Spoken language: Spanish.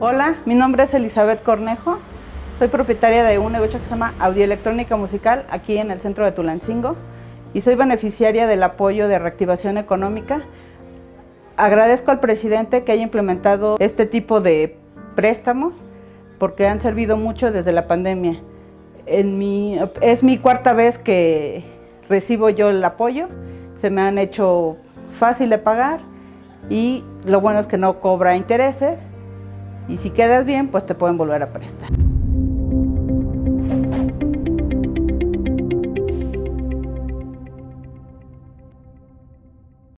Hola, mi nombre es Elizabeth Cornejo. Soy propietaria de un negocio que se llama Audioelectrónica Musical aquí en el centro de Tulancingo y soy beneficiaria del apoyo de reactivación económica. Agradezco al presidente que haya implementado este tipo de préstamos porque han servido mucho desde la pandemia. En mi, es mi cuarta vez que recibo yo el apoyo, se me han hecho fácil de pagar y lo bueno es que no cobra intereses y si quedas bien pues te pueden volver a prestar.